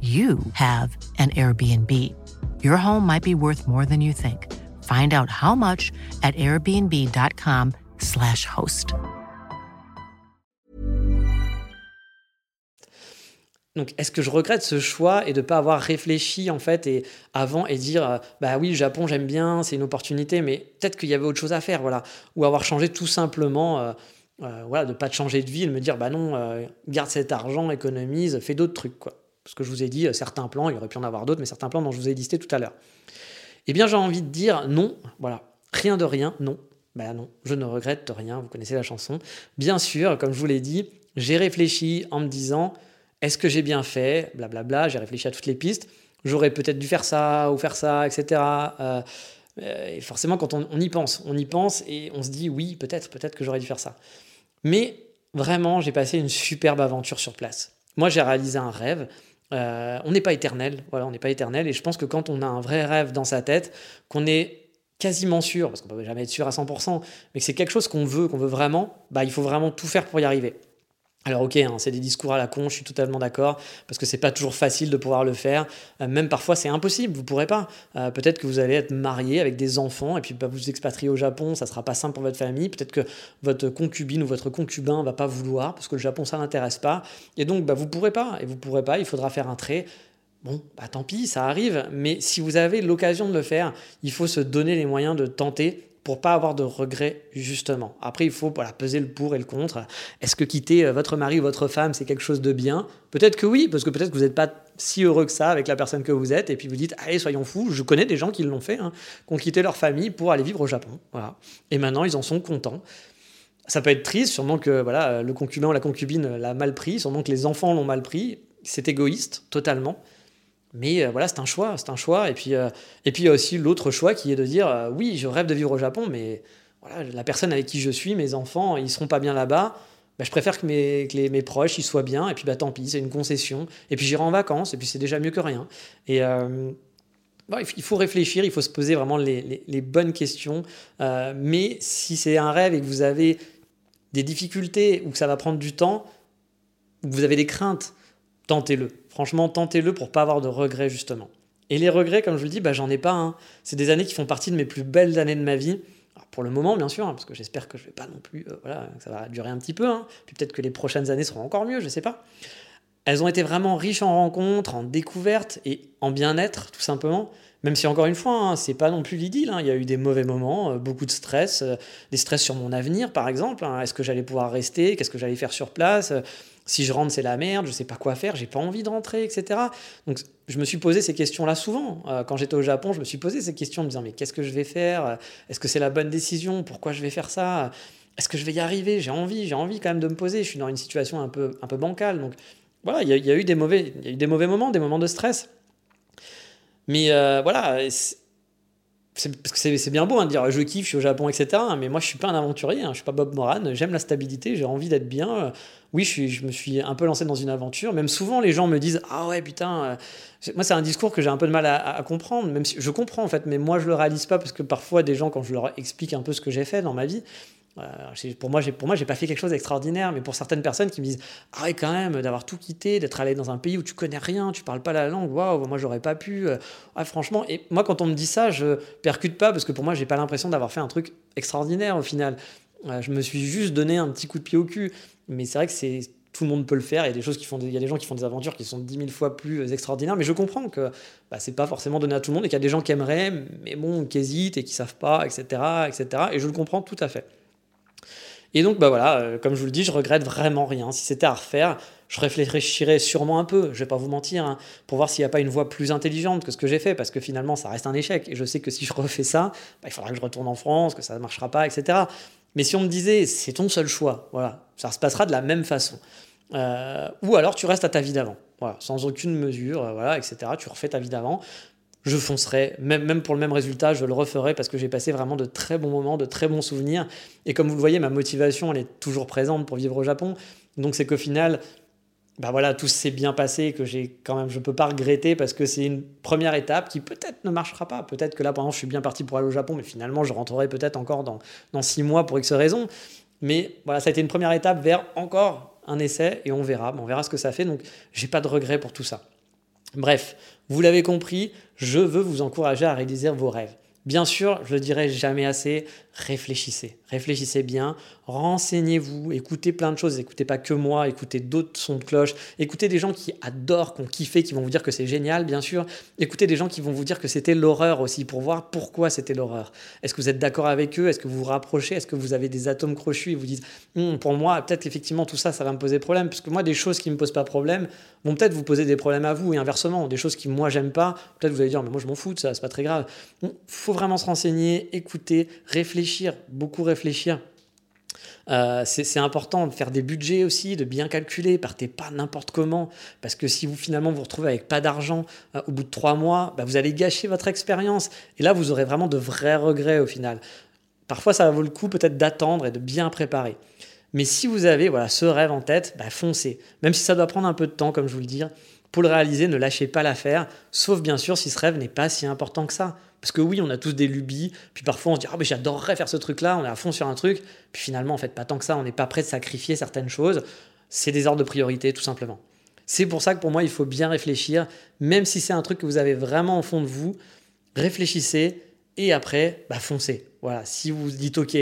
you have an Airbnb. Your home might be worth more than you think. Find out how much at airbnb.com/slash host. Donc, est-ce que je regrette ce choix et de ne pas avoir réfléchi en fait et avant et dire euh, bah oui, le Japon j'aime bien, c'est une opportunité, mais peut-être qu'il y avait autre chose à faire, voilà, ou avoir changé tout simplement. Euh, euh, voilà, de pas de changer de vie, de me dire bah non, euh, garde cet argent, économise, fais d'autres trucs quoi. Parce que je vous ai dit euh, certains plans, il aurait pu en avoir d'autres, mais certains plans dont je vous ai listé tout à l'heure. Eh bien, j'ai envie de dire non, voilà, rien de rien, non. Bah non, je ne regrette rien, vous connaissez la chanson. Bien sûr, comme je vous l'ai dit, j'ai réfléchi en me disant est-ce que j'ai bien fait Blablabla, j'ai réfléchi à toutes les pistes. J'aurais peut-être dû faire ça ou faire ça, etc. et forcément, quand on, y pense, on y pense et on se dit oui, peut-être, peut-être que j'aurais dû faire ça. Mais vraiment, j'ai passé une superbe aventure sur place. Moi, j'ai réalisé un rêve. Euh, on n'est pas éternel, on n'est pas éternel. Et je pense que quand on a un vrai rêve dans sa tête, qu'on est quasiment sûr, parce qu'on peut jamais être sûr à 100%, mais que c'est quelque chose qu'on veut, qu'on veut vraiment, bah, il faut vraiment tout faire pour y arriver. Alors ok, hein, c'est des discours à la con, je suis totalement d'accord, parce que c'est pas toujours facile de pouvoir le faire. Euh, même parfois c'est impossible, vous pourrez pas. Euh, peut-être que vous allez être marié avec des enfants et puis bah, vous expatrier au Japon, ça sera pas simple pour votre famille. Peut-être que votre concubine ou votre concubin va pas vouloir parce que le Japon ça l'intéresse pas. Et donc bah, vous pourrez pas, et vous pourrez pas, il faudra faire un trait. Bon, bah tant pis, ça arrive, mais si vous avez l'occasion de le faire, il faut se donner les moyens de tenter pour pas avoir de regrets justement. Après, il faut voilà, peser le pour et le contre. Est-ce que quitter euh, votre mari ou votre femme, c'est quelque chose de bien? Peut-être que oui, parce que peut-être que vous n'êtes pas si heureux que ça avec la personne que vous êtes, et puis vous dites, allez, soyons fous, je connais des gens qui l'ont fait, hein, qui ont quitté leur famille pour aller vivre au Japon. Voilà. Et maintenant, ils en sont contents. Ça peut être triste, sûrement que voilà, le concubin ou la concubine l'a mal pris, sûrement que les enfants l'ont mal pris. C'est égoïste, totalement. Mais euh, voilà, c'est un choix, c'est un choix. Et puis, euh, et puis il y a aussi l'autre choix qui est de dire, euh, oui, je rêve de vivre au Japon, mais voilà, la personne avec qui je suis, mes enfants, ils seront pas bien là-bas. Bah, je préfère que, mes, que les, mes proches ils soient bien. Et puis bah tant pis, c'est une concession. Et puis j'irai en vacances. Et puis c'est déjà mieux que rien. Et il faut réfléchir, il faut se poser vraiment les, les, les bonnes questions. mais si c'est un rêve et que vous avez des difficultés ou que ça va prendre du temps, ou que vous avez des craintes, tentez-le. Franchement, tentez-le pour pas avoir de regrets, justement. Et les regrets, comme je vous le dis, bah, j'en ai pas. Hein. C'est des années qui font partie de mes plus belles années de ma vie. pour le moment, bien sûr, hein, parce que j'espère que je vais pas non plus. Euh, voilà, ça va durer un petit peu. Hein. Puis peut-être que les prochaines années seront encore mieux, je sais pas. Elles ont été vraiment riches en rencontres, en découvertes et en bien-être, tout simplement. Même si, encore une fois, hein, c'est pas non plus l'idylle. Il y a eu des mauvais moments, euh, beaucoup de stress, euh, des stress sur mon avenir, par exemple. Est-ce que j'allais pouvoir rester? Qu'est-ce que j'allais faire sur place? Si je rentre, c'est la merde, je sais pas quoi faire, j'ai pas envie de rentrer, etc. Donc, je me suis posé ces questions-là souvent. Euh, quand j'étais au Japon, je me suis posé ces questions en me disant, mais qu'est-ce que je vais faire? Est-ce que c'est la bonne décision? Pourquoi je vais faire ça? Est-ce que je vais y arriver? J'ai envie, j'ai envie quand même de me poser. Je suis dans une situation un peu, un peu bancale. Donc, voilà, il y, y, a eu des mauvais, y a eu des mauvais moments, des moments de stress. Mais euh, voilà, c'est bien beau hein, de dire je kiffe, je suis au Japon, etc. Mais moi, je suis pas un aventurier, hein, je suis pas Bob Moran. J'aime la stabilité, j'ai envie d'être bien. Oui, je, je, me suis un peu lancé dans une aventure. Même souvent, les gens me disent ah ouais putain. Euh, moi, c'est un discours que j'ai un peu de mal à, comprendre. Même si je comprends en fait, mais moi, je le réalise pas parce que parfois, des gens, quand je leur explique un peu ce que j'ai fait dans ma vie, euh, pour moi, pour moi, j'ai pas fait quelque chose d'extraordinaire, mais pour certaines personnes qui me disent ah ouais quand même d'avoir tout quitté, d'être allé dans un pays où tu connais rien, tu parles pas la langue, waouh, moi j'aurais pas pu. Euh, ah, franchement, et moi quand on me dit ça, je percute pas parce que pour moi, j'ai pas l'impression d'avoir fait un truc extraordinaire au final. je me suis juste donné un petit coup de pied au cul. Mais c'est vrai que tout le monde peut le faire. Il y a des choses qui font, il y a des gens qui font des aventures qui sont dix mille fois plus extraordinaires. Mais je comprends que bah, c'est pas forcément donné à tout le monde et qu'il y a des gens qui aimeraient, mais bon, qui hésitent et qui savent pas, etc., etc. Et je le comprends tout à fait. Et donc, bah voilà, euh, comme je vous le dis, je regrette vraiment rien. Si c'était à refaire, je réfléchirais sûrement un peu, je vais pas vous mentir, hein, pour voir s'il n'y a pas une voie plus intelligente que ce que j'ai fait, parce que finalement, ça reste un échec. Et je sais que si je refais ça, bah, il faudra que je retourne en France, que ça ne marchera pas, etc. Mais si on me disait, c'est ton seul choix, voilà, ça se passera de la même façon. Euh, ou alors tu restes à ta vie d'avant, sans aucune mesure, euh, voilà, etc. Tu refais ta vie d'avant je foncerai, même, pour le même résultat, je le referai parce que j'ai passé vraiment de très bons moments, de très bons souvenirs. Et comme vous le voyez, ma motivation, elle est toujours présente pour vivre au Japon. Donc c'est qu'au final, bah voilà, tout s'est bien passé, que j'ai quand même, je peux pas regretter parce que c'est une première étape qui peut-être ne marchera pas. Peut-être que là, par exemple, je suis bien parti pour aller au Japon, mais finalement, je rentrerai peut-être encore dans, dans six mois pour X raisons. Mais voilà, ça a été une première étape vers encore un essai et on verra. On verra ce que ça fait. Donc, j'ai pas de regret pour tout ça. Bref, vous l'avez compris, je veux vous encourager à réaliser vos rêves. Bien sûr, je le dirai jamais assez, réfléchissez. Réfléchissez bien, renseignez-vous, écoutez plein de choses, écoutez pas que moi, écoutez d'autres sons de cloche, écoutez des gens qui adorent, qui ont kiffé, qui vont vous dire que c'est génial, bien sûr. Écoutez des gens qui vont vous dire que c'était l'horreur aussi, pour voir pourquoi c'était l'horreur. Est-ce que vous êtes d'accord avec eux? Est-ce que vous vous rapprochez? Est-ce que vous avez des atomes crochus et vous dites, hum, pour moi, peut-être qu'effectivement tout ça, ça va me poser problème, parce que moi, des choses qui me posent pas problème vont peut-être vous poser des problèmes à vous, et inversement, des choses qui moi j'aime pas, peut-être vous allez dire, mais moi je m'en fous de ça, c'est pas très grave. Il faut vraiment se renseigner, écouter, réfléchir, beaucoup réfléchir. Euh, c'est important de faire des budgets aussi, de bien calculer, partez pas n'importe comment, parce que si vous finalement vous retrouvez avec pas d'argent euh, au bout de trois mois, bah, vous allez gâcher votre expérience, et là vous aurez vraiment de vrais regrets au final. Parfois ça vaut le coup peut-être d'attendre et de bien préparer. Mais si vous avez voilà, ce rêve en tête, bah, foncez. Même si ça doit prendre un peu de temps, comme je vous le dis, pour le réaliser, ne lâchez pas l'affaire, sauf bien sûr si ce rêve n'est pas si important que ça. Parce que oui, on a tous des lubies, puis parfois on se dit Ah, mais j'adorerais faire ce truc-là, on est à fond sur un truc, puis finalement, en fait, pas tant que ça, on n'est pas prêt de sacrifier certaines choses. C'est des ordres de priorité, tout simplement. C'est pour ça que pour moi, il faut bien réfléchir, même si c'est un truc que vous avez vraiment au fond de vous, réfléchissez et après, bah, foncez. Voilà, si vous vous dites Ok,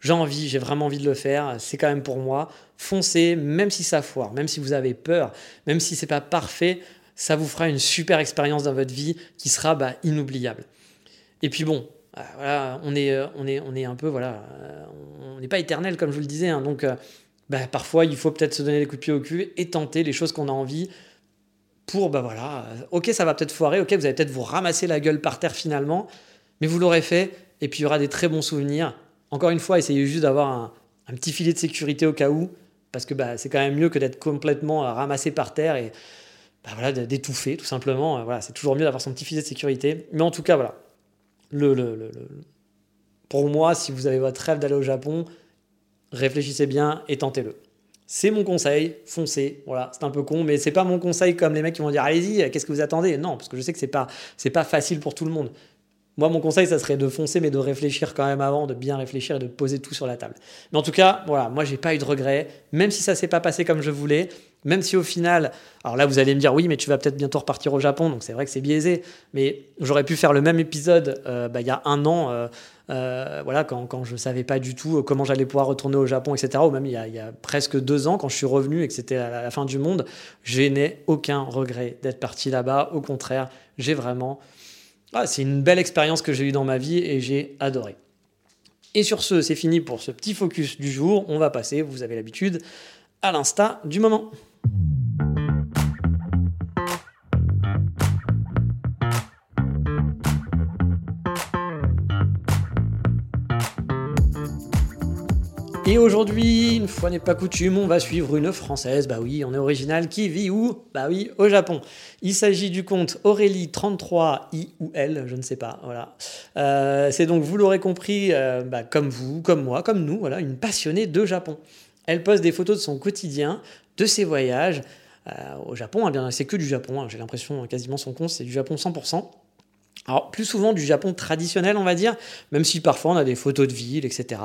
j'ai envie, j'ai vraiment envie de le faire, c'est quand même pour moi. Foncez, même si ça foire, même si vous avez peur, même si c'est pas parfait, ça vous fera une super expérience dans votre vie qui sera bah, inoubliable. Et puis bon, euh, voilà, on est, euh, on est, on est un peu, voilà, euh, on n'est pas éternel comme je vous le disais, hein, donc bah, parfois il faut peut-être se donner des coups de pied au cul et tenter les choses qu'on a envie pour, bah voilà, ok ça va peut-être foirer, ok vous allez peut-être vous ramasser la gueule par terre finalement, mais vous l'aurez fait et puis il y aura des très bons souvenirs encore une fois, essayez juste d'avoir un, petit filet de sécurité au cas où, parce que bah, c'est quand même mieux que d'être complètement euh, ramassé par terre et bah, voilà, d'étouffer, tout simplement. Euh, voilà, c'est toujours mieux d'avoir son petit filet de sécurité. Mais en tout cas, voilà. Pour moi, si vous avez votre rêve d'aller au Japon, réfléchissez bien et tentez-le. C'est mon conseil, foncez. Voilà, c'est un peu con, mais c'est pas mon conseil comme les mecs qui vont dire allez-y, qu'est-ce que vous attendez? Non, parce que je sais que c'est pas pas facile pour tout le monde. Moi, mon conseil, ça serait de foncer, mais de réfléchir quand même avant, de bien réfléchir et de poser tout sur la table. Mais en tout cas, voilà, moi, j'ai pas eu de regrets, même si ça s'est pas passé comme je voulais, même si au final, alors là, vous allez me dire, oui, mais tu vas peut-être bientôt repartir au Japon, donc c'est vrai que c'est biaisé, mais j'aurais pu faire le même épisode euh, bah, il y a un an, euh, euh, voilà, quand, quand je savais pas du tout comment j'allais pouvoir retourner au Japon, etc., ou même il y, a, presque deux ans, quand je suis revenu et que c'était à la fin du monde, je n'ai aucun regret d'être parti là-bas. Au contraire, j'ai vraiment ah, c'est une belle expérience que j'ai eue dans ma vie et j'ai adoré. Et sur ce, c'est fini pour ce petit focus du jour. On va passer, vous avez l'habitude, à l'insta du moment. Et aujourd'hui, une fois n'est pas coutume, on va suivre une Française. Bah oui, on est original. Qui vit où? Bah oui, au Japon. Il s'agit du compte Aurélie33 I ou L, je ne sais pas. Voilà. Euh, c'est donc, vous l'aurez compris, euh, bah, comme vous, comme moi, comme nous, voilà, une passionnée de Japon. Elle poste des photos de son quotidien, de ses voyages. Euh, au Japon, eh bien, c'est que du Japon. Hein. J'ai l'impression, quasiment son compte, c'est du Japon 100%. Alors, plus souvent du Japon traditionnel, on va dire, même si parfois on a des photos de ville, etc.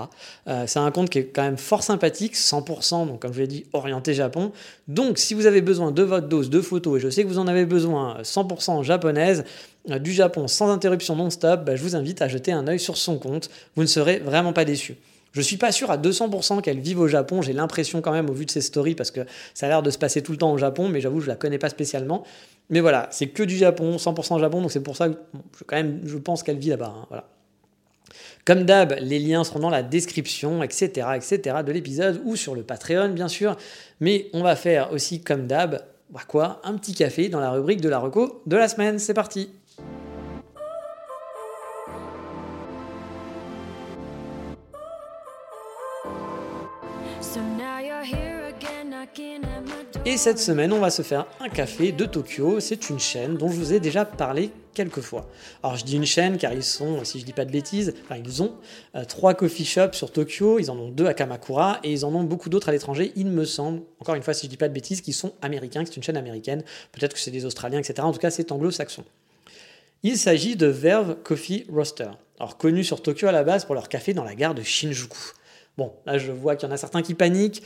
Euh, c'est un compte qui est quand même fort sympathique, 100%, donc comme je l'ai dit, orienté Japon. Donc, si vous avez besoin de votre dose de photos, et je sais que vous en avez besoin 100% japonaise, euh, du Japon sans interruption non-stop, bah, je vous invite à jeter un œil sur son compte. Vous ne serez vraiment pas déçus. Je suis pas sûr à 200% qu'elle vive au Japon. J'ai l'impression quand même au vu de ses stories parce que ça a l'air de se passer tout le temps au Japon, mais j'avoue je la connais pas spécialement. Mais voilà, c'est que du Japon, 100% Japon, donc c'est pour ça que je, quand même, je pense qu'elle vit là-bas. Hein, voilà. Comme d'hab, les liens seront dans la description, etc., etc. de l'épisode ou sur le Patreon, bien sûr. Mais on va faire aussi, comme d'hab, bah quoi, un petit café dans la rubrique de la reco de la semaine. C'est parti. Et cette semaine, on va se faire un café de Tokyo. C'est une chaîne dont je vous ai déjà parlé quelques fois. Alors je dis une chaîne car ils sont, si je dis pas de bêtises, enfin ils ont euh, trois coffee shops sur Tokyo, ils en ont deux à Kamakura et ils en ont beaucoup d'autres à l'étranger. Il me semble, encore une fois si je dis pas de bêtises, qu'ils sont américains, que c'est une chaîne américaine. Peut-être que c'est des Australiens, etc. En tout cas c'est anglo-saxon. Il s'agit de Verve Coffee Roaster, alors connu sur Tokyo à la base pour leur café dans la gare de Shinjuku. Bon, là je vois qu'il y en a certains qui paniquent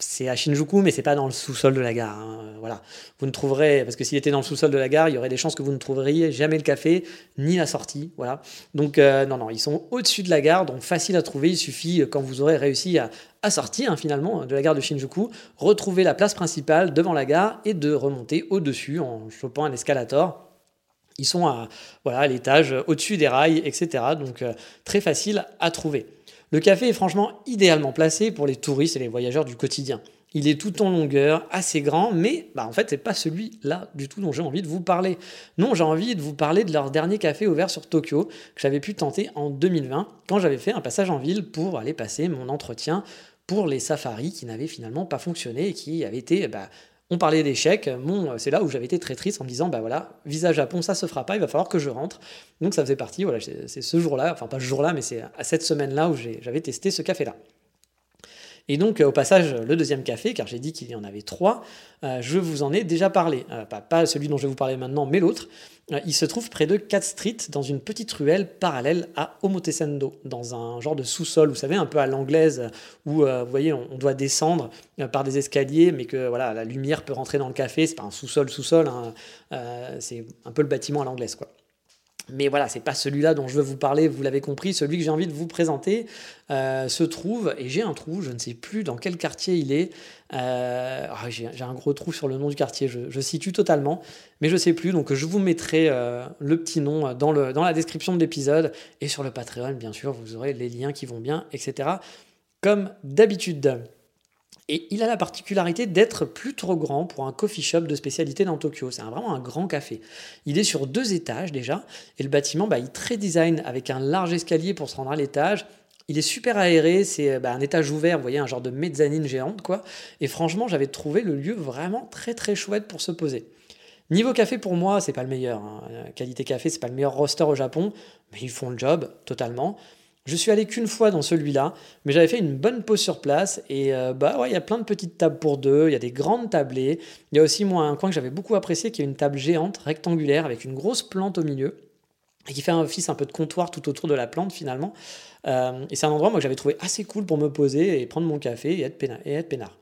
c'est à Shinjuku, mais c'est pas dans le sous-sol de la gare. Hein. Voilà. Vous ne trouverez, parce que s'il était dans le sous-sol de la gare, il y aurait des chances que vous ne trouveriez jamais le café, ni la sortie. Voilà. Donc, euh, non, non, ils sont au-dessus de la gare, donc facile à trouver. Il suffit, euh, quand vous aurez réussi à, sortir, hein, finalement, de la gare de Shinjuku, retrouver la place principale devant la gare et de remonter au-dessus en chopant un escalator. Ils sont à voilà, l'étage au-dessus des rails, etc. Donc, euh, très facile à trouver. Le café est franchement idéalement placé pour les touristes et les voyageurs du quotidien. Il est tout en longueur, assez grand, mais bah, en fait, c'est pas celui-là du tout dont j'ai envie de vous parler. Non, j'ai envie de vous parler de leur dernier café ouvert sur Tokyo que j'avais pu tenter en 2020 quand j'avais fait un passage en ville pour aller passer mon entretien pour les safaris qui n'avaient finalement pas fonctionné et qui avaient été bah, on parlait d'échecs. Bon, c'est là où j'avais été très triste en me disant, bah voilà, visa Japon, ça se fera pas, il va falloir que je rentre. Donc ça faisait partie, voilà, c'est ce jour-là, enfin pas ce jour-là, mais c'est à cette semaine-là où j'avais testé ce café-là. Et donc, au passage, le deuxième café, car j'ai dit qu'il y en avait trois, euh, je vous en ai déjà parlé. Euh, pas, celui dont je vais vous parler maintenant, mais l'autre. Euh, il se trouve près de Cat Street, dans une petite ruelle parallèle à Omotesando, dans un genre de sous-sol, vous savez, un peu à l'anglaise, où vous voyez, on, doit descendre par des escaliers, mais que voilà, la lumière peut rentrer dans le café. C'est pas un sous-sol, sous-sol, hein, c'est un peu le bâtiment à l'anglaise, quoi. Mais voilà, c'est pas celui-là dont je veux vous parler, vous l'avez compris, celui que j'ai envie de vous présenter euh, se trouve, et j'ai un trou, je ne sais plus dans quel quartier il est, euh, ah, j'ai un gros trou sur le nom du quartier, je, situe totalement, mais je ne sais plus, donc je vous mettrai euh, le petit nom dans, dans la description de l'épisode, et sur le Patreon, bien sûr, vous aurez les liens qui vont bien, etc. Comme d'habitude. Et il a la particularité d'être plus trop grand pour un coffee shop de spécialité dans Tokyo. C'est vraiment un grand café. Il est sur deux étages déjà, et le bâtiment, bah, il très design avec un large escalier pour se rendre à l'étage. Il est super aéré, c'est bah, un étage ouvert, vous voyez, un genre de mezzanine géante, quoi. Et franchement, j'avais trouvé le lieu vraiment très très chouette pour se poser. Niveau café, pour moi, c'est pas le meilleur. Hein. Qualité café, c'est pas le meilleur roster au Japon, mais ils font le job totalement. Je suis allé qu'une fois dans celui-là, mais j'avais fait une bonne pause sur place et euh, bah ouais, il y a plein de petites tables pour deux, il y a des grandes tablées. Il y a aussi moi un coin que j'avais beaucoup apprécié qui est une table géante rectangulaire avec une grosse plante au milieu et qui fait un office un peu de comptoir tout autour de la plante finalement. Euh, et c'est un endroit moi que j'avais trouvé assez cool pour me poser et prendre mon café et être, et être peinard.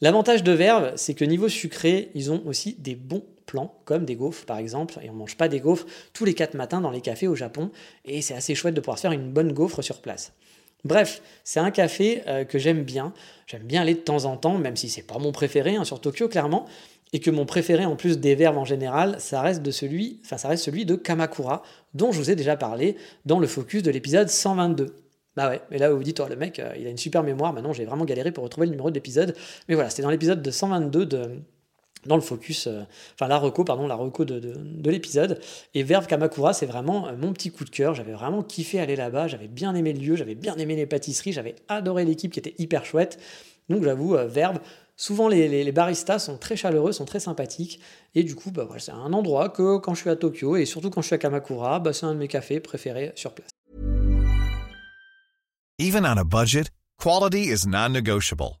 L'avantage de Verve, c'est que niveau sucré, ils ont aussi des bons plans, comme des gaufres par exemple, et on mange pas des gaufres tous les 4 matins dans les cafés au Japon, et c'est assez chouette de pouvoir faire une bonne gaufre sur place. Bref, c'est un café euh, que j'aime bien. J'aime bien aller de temps en temps, même si c'est pas mon préféré hein, sur Tokyo clairement, et que mon préféré en plus des verbes en général, ça reste de celui, ça reste celui de Kamakura, dont je vous ai déjà parlé dans le focus de l'épisode 122. Bah ouais, et là vous vous dites, oh, le mec, euh, il a une super mémoire, maintenant j'ai vraiment galéré pour retrouver le numéro de l'épisode. Mais voilà, c'était dans l'épisode de 122 de, dans le focus, euh, enfin la reco, pardon, la reco de, de, l'épisode. Et Verve Kamakura, c'est vraiment euh, mon petit coup de cœur. J'avais vraiment kiffé aller là-bas, j'avais bien aimé le lieu, j'avais bien aimé les pâtisseries, j'avais adoré l'équipe qui était hyper chouette. Donc j'avoue, Verve, souvent les, les, baristas sont très chaleureux, sont très sympathiques. Et du coup, bah, voilà, c'est un endroit que quand je suis à Tokyo et surtout quand je suis à Kamakura, bah, c'est un de mes cafés préférés sur place. Even on a budget, quality is non-negotiable.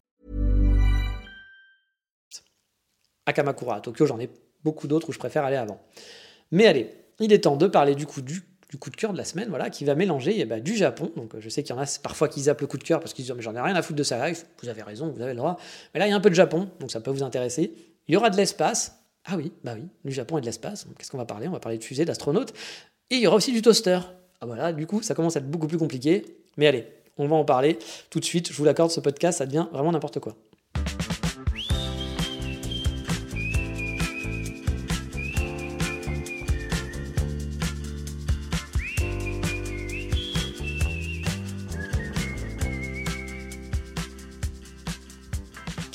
À Kamakura. À Tokyo, j'en ai beaucoup d'autres où je préfère aller avant. Mais allez, il est temps de parler du coup du, coup de cœur de la semaine, voilà, qui va mélanger eh ben, du Japon. Donc je sais qu'il y en a parfois qui zappent le coup de cœur parce qu'ils disent mais j'en ai rien à foutre de ça. Vous avez raison, vous avez le droit. Mais là il y a un peu de Japon, donc ça peut vous intéresser. Il y aura de l'espace. Ah oui, bah oui, du Japon et de l'espace. Qu'est-ce qu'on va parler? On va parler de fusées, d'astronautes. Et il y aura aussi du toaster. Ah voilà, du coup ça commence à être beaucoup plus compliqué. Mais allez, on va en parler tout de suite. Je vous l'accorde, ce podcast, ça devient vraiment n'importe quoi.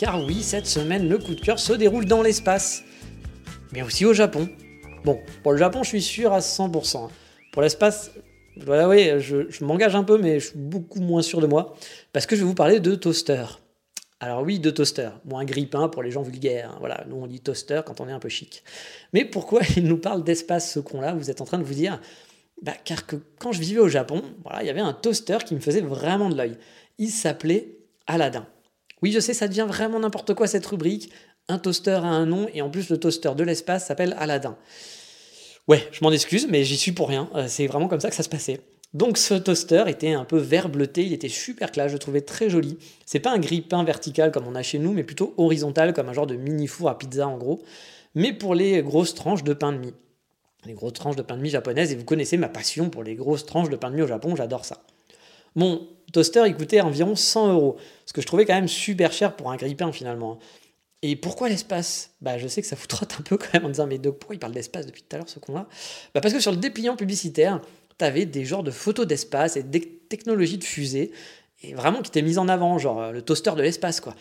Car oui, cette semaine, le coup de cœur se déroule dans l'espace, mais aussi au Japon. Bon, pour le Japon, je suis sûr à 100%. Pour l'espace, voilà, oui, je, m'engage un peu, mais je suis beaucoup moins sûr de moi, parce que je vais vous parler de toaster. Alors oui, de toaster, moins grippin pour les gens vulgaires. Hein. Voilà, nous on dit toaster quand on est un peu chic. Mais pourquoi *laughs* il nous parle d'espace ce con-là? Vous êtes en train de vous dire, bah, car que quand je vivais au Japon, voilà, il y avait un toaster qui me faisait vraiment de l'œil. Il s'appelait Aladdin. Oui, je sais, ça devient vraiment n'importe quoi cette rubrique. Un toaster a un nom et en plus le toaster de l'espace s'appelle Aladdin. Ouais, je m'en excuse, mais j'y suis pour rien. Euh, c'est vraiment comme ça que ça se passait. Donc ce toaster était un peu vert bleuté, il était super classe, je le trouvais très joli. C'est pas un grille-pain vertical comme on a chez nous, mais plutôt horizontal comme un genre de mini four à pizza en gros, mais pour les grosses tranches de pain de mie. Les grosses tranches de pain de mie japonaises, et vous connaissez ma passion pour les grosses tranches de pain de mie au Japon, j'adore ça. Mon toaster, il coûtait environ 100 euros, ce que je trouvais quand même super cher pour un grille-pain finalement. Et pourquoi l'espace? Bah je sais que ça vous trotte un peu quand même en disant mais de pourquoi il parle d'espace depuis tout à l'heure ce con-là? Bah parce que sur le dépliant publicitaire, tu avais des genres de photos d'espace et des technologies de fusée, et vraiment qui étaient mises en avant, genre le toaster de l'espace quoi.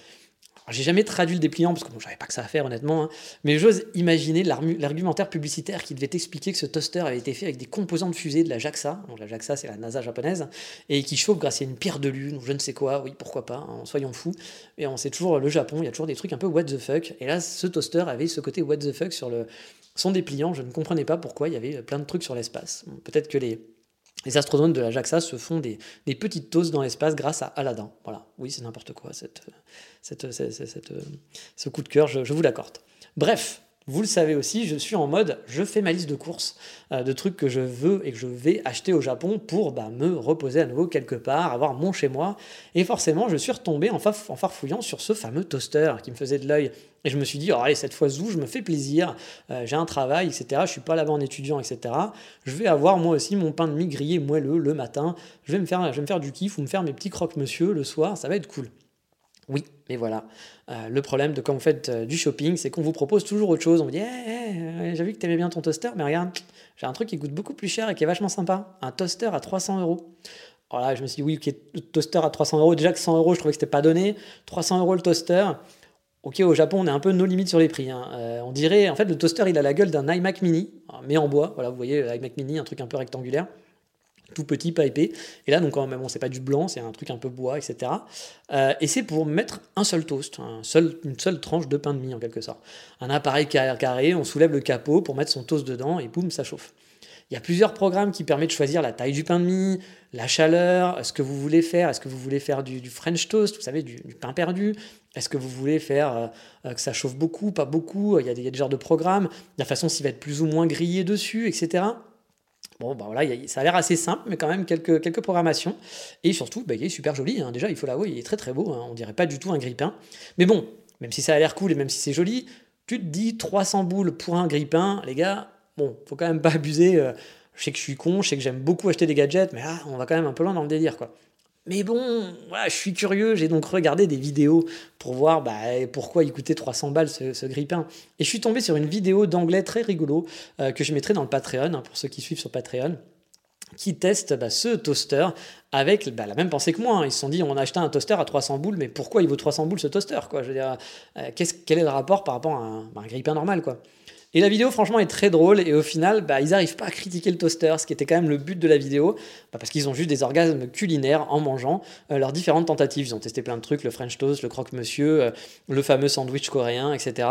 J'ai jamais traduit le dépliant parce que bon, j'avais pas que ça à faire honnêtement, hein. mais j'ose imaginer l'argumentaire publicitaire qui devait expliquer que ce toaster avait été fait avec des composants de fusée de la JAXA, la JAXA c'est la NASA japonaise, et qui chauffe grâce à une pierre de lune ou je ne sais quoi, oui pourquoi pas, hein, soyons fous. Et on sait toujours le Japon, il y a toujours des trucs un peu what the fuck, et là ce toaster avait ce côté what the fuck sur le son dépliant, je ne comprenais pas pourquoi il y avait plein de trucs sur l'espace. Peut-être que les les astronautes de la JAXA se font des, petites toasts dans l'espace grâce à Aladdin. Voilà, oui, c'est n'importe quoi, cette, cette, ce coup de cœur, je, vous l'accorde. Bref, vous le savez aussi, je suis en mode, je fais ma liste de courses, euh, de trucs que je veux et que je vais acheter au Japon pour bah, me reposer à nouveau quelque part, avoir mon chez moi. Et forcément, je suis retombé en, farfouillant sur ce fameux toaster qui me faisait de l'œil. Et je me suis dit, oh, allez, cette fois où je me fais plaisir, euh, j'ai un travail, etc. Je suis pas là-bas en étudiant, etc. Je vais avoir moi aussi mon pain de mie grillé moelleux le matin. Je vais me faire, je vais me faire du kiff ou me faire mes petits croque-monsieur le soir, ça va être cool. Oui, mais voilà. Euh, le problème de quand vous faites euh, du shopping, c'est qu'on vous propose toujours autre chose. On vous dit, j'ai vu que tu aimais bien ton toaster, mais regarde, j'ai un truc qui coûte beaucoup plus cher et qui est vachement sympa. Un toaster à 300 euros. Alors là, je me suis dit, oui, le toaster à 300 euros. Déjà que 100 euros, je trouvais que c'était pas donné. 300 euros le toaster. Ok, au Japon, on est un peu nos limites sur les prix. Hein. Euh, on dirait, en fait, le toaster, il a la gueule d'un iMac mini, mais en bois. Voilà, vous voyez, l'iMac mini, un truc un peu rectangulaire tout petit, pas épais. Et là, donc, bon, c'est pas du blanc, c'est un truc un peu bois, etc. Euh, et c'est pour mettre un seul toast, une seule tranche de pain de mie, en quelque sorte. Un appareil carré, on soulève le capot pour mettre son toast dedans, et boum, ça chauffe. Il y a plusieurs programmes qui permettent de choisir la taille du pain de mie, la chaleur, ce que vous voulez faire. Est-ce que vous voulez faire du, French toast, vous savez, du, pain perdu Est-ce que vous voulez faire euh, euh, que ça chauffe beaucoup, pas beaucoup il y, a des, il y a des genres de programmes, la façon s'il va être plus ou moins grillé dessus, etc. Bon, bah voilà, ça a l'air assez simple, mais quand même quelques, quelques programmations. Et surtout, bah, il est super joli. Hein. Déjà, il faut l'avouer, il est très très beau. Hein. On dirait pas du tout un grippin. Mais bon, même si ça a l'air cool et même si c'est joli, tu te dis 300 boules pour un grippin, les gars, bon, faut quand même pas abuser. Euh, je sais que je suis con, je sais que j'aime beaucoup acheter des gadgets, mais là, on va quand même un peu loin dans le délire, quoi. Mais bon, je suis curieux, j'ai donc regardé des vidéos pour voir bah, pourquoi il coûtait 300 balles ce, ce grippin. Et je suis tombé sur une vidéo d'anglais très rigolo euh, que je mettrai dans le Patreon, hein, pour ceux qui suivent sur Patreon, qui teste bah, ce toaster avec bah, la même pensée que moi. Hein. Ils se sont dit, on a acheté un toaster à 300 boules, mais pourquoi il vaut 300 boules ce toaster quoi? Je euh, quel est le rapport par rapport à un, un grippin normal quoi? Et la vidéo, franchement, est très drôle. Et au final, bah, ils n'arrivent pas à critiquer le toaster, ce qui était quand même le but de la vidéo, bah, parce qu'ils ont juste des orgasmes culinaires en mangeant euh, leurs différentes tentatives. Ils ont testé plein de trucs, le French toast, le croque-monsieur, euh, le fameux sandwich coréen, etc.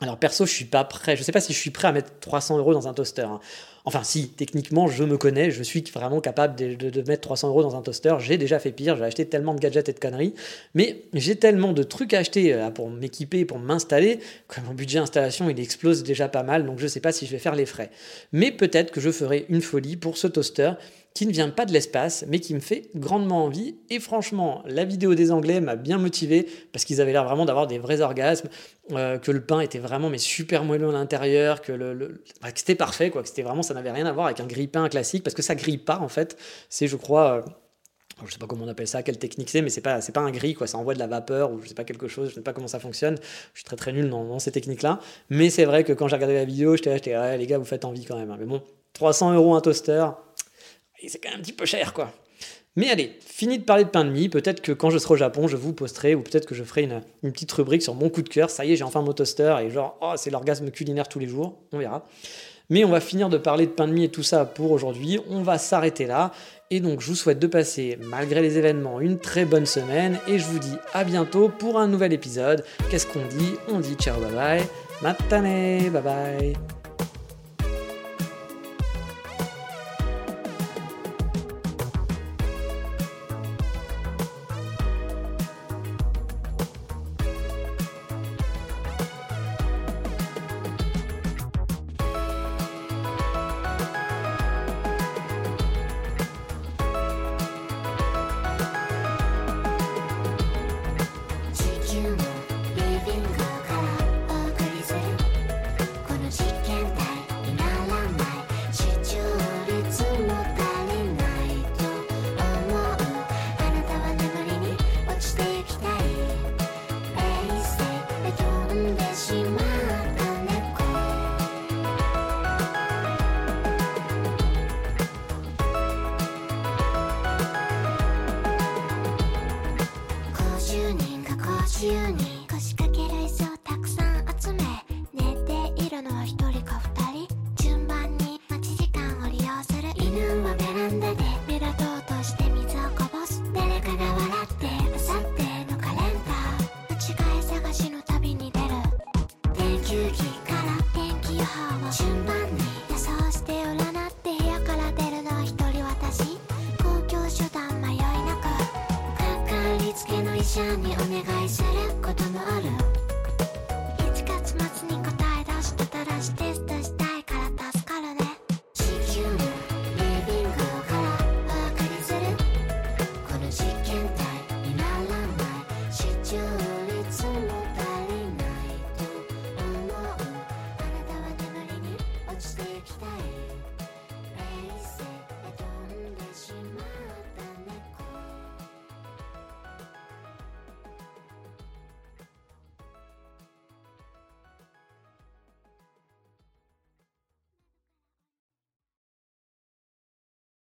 Alors perso, je suis pas prêt. Je sais pas si je suis prêt à mettre 300 euros dans un toaster. hein. Enfin, si, techniquement, je me connais, je suis vraiment capable de, mettre 300 euros dans un toaster. J'ai déjà fait pire, j'ai acheté tellement de gadgets et de conneries, mais j'ai tellement de trucs à acheter euh, pour m'équiper, pour m'installer, que mon budget installation, il explose déjà pas mal, donc je sais pas si je vais faire les frais. Mais peut-être que je ferai une folie pour ce toaster qui ne vient pas de l'espace, mais qui me fait grandement envie. Et franchement, la vidéo des Anglais m'a bien motivé, parce qu'ils avaient l'air vraiment d'avoir des vrais orgasmes, euh, que le pain était vraiment mais super moelleux à l'intérieur, que, le, que c'était parfait, quoi, que c'était vraiment, ça n'avait rien à voir avec un grille-pain classique, parce que ça grille pas en fait. C'est, je crois, euh, je sais pas comment on appelle ça, quelle technique c'est, mais c'est pas, c'est pas un grille, quoi. Ça envoie de la vapeur ou je sais pas quelque chose, je sais pas comment ça fonctionne. Je suis très très nul dans, ces techniques-là. Mais c'est vrai que quand j'ai regardé la vidéo, j'étais là, j'étais, les gars, vous faites envie quand même. hein. Mais bon, 300 euros un toaster, et c'est quand même un petit peu cher, quoi. Mais allez, fini de parler de pain de mie. Peut-être que quand je serai au Japon, je vous posterai, ou peut-être que je ferai une, une petite rubrique sur mon coup de cœur. Ça y est, j'ai enfin mon toaster, et genre, oh, c'est l'orgasme culinaire tous les jours. On verra. Mais on va finir de parler de pain de mie et tout ça pour aujourd'hui. On va s'arrêter là. Et donc, je vous souhaite de passer, malgré les événements, une très bonne semaine. Et je vous dis à bientôt pour un nouvel épisode. Qu'est-ce qu'on dit? On dit ciao, bye bye. Matane, bye bye.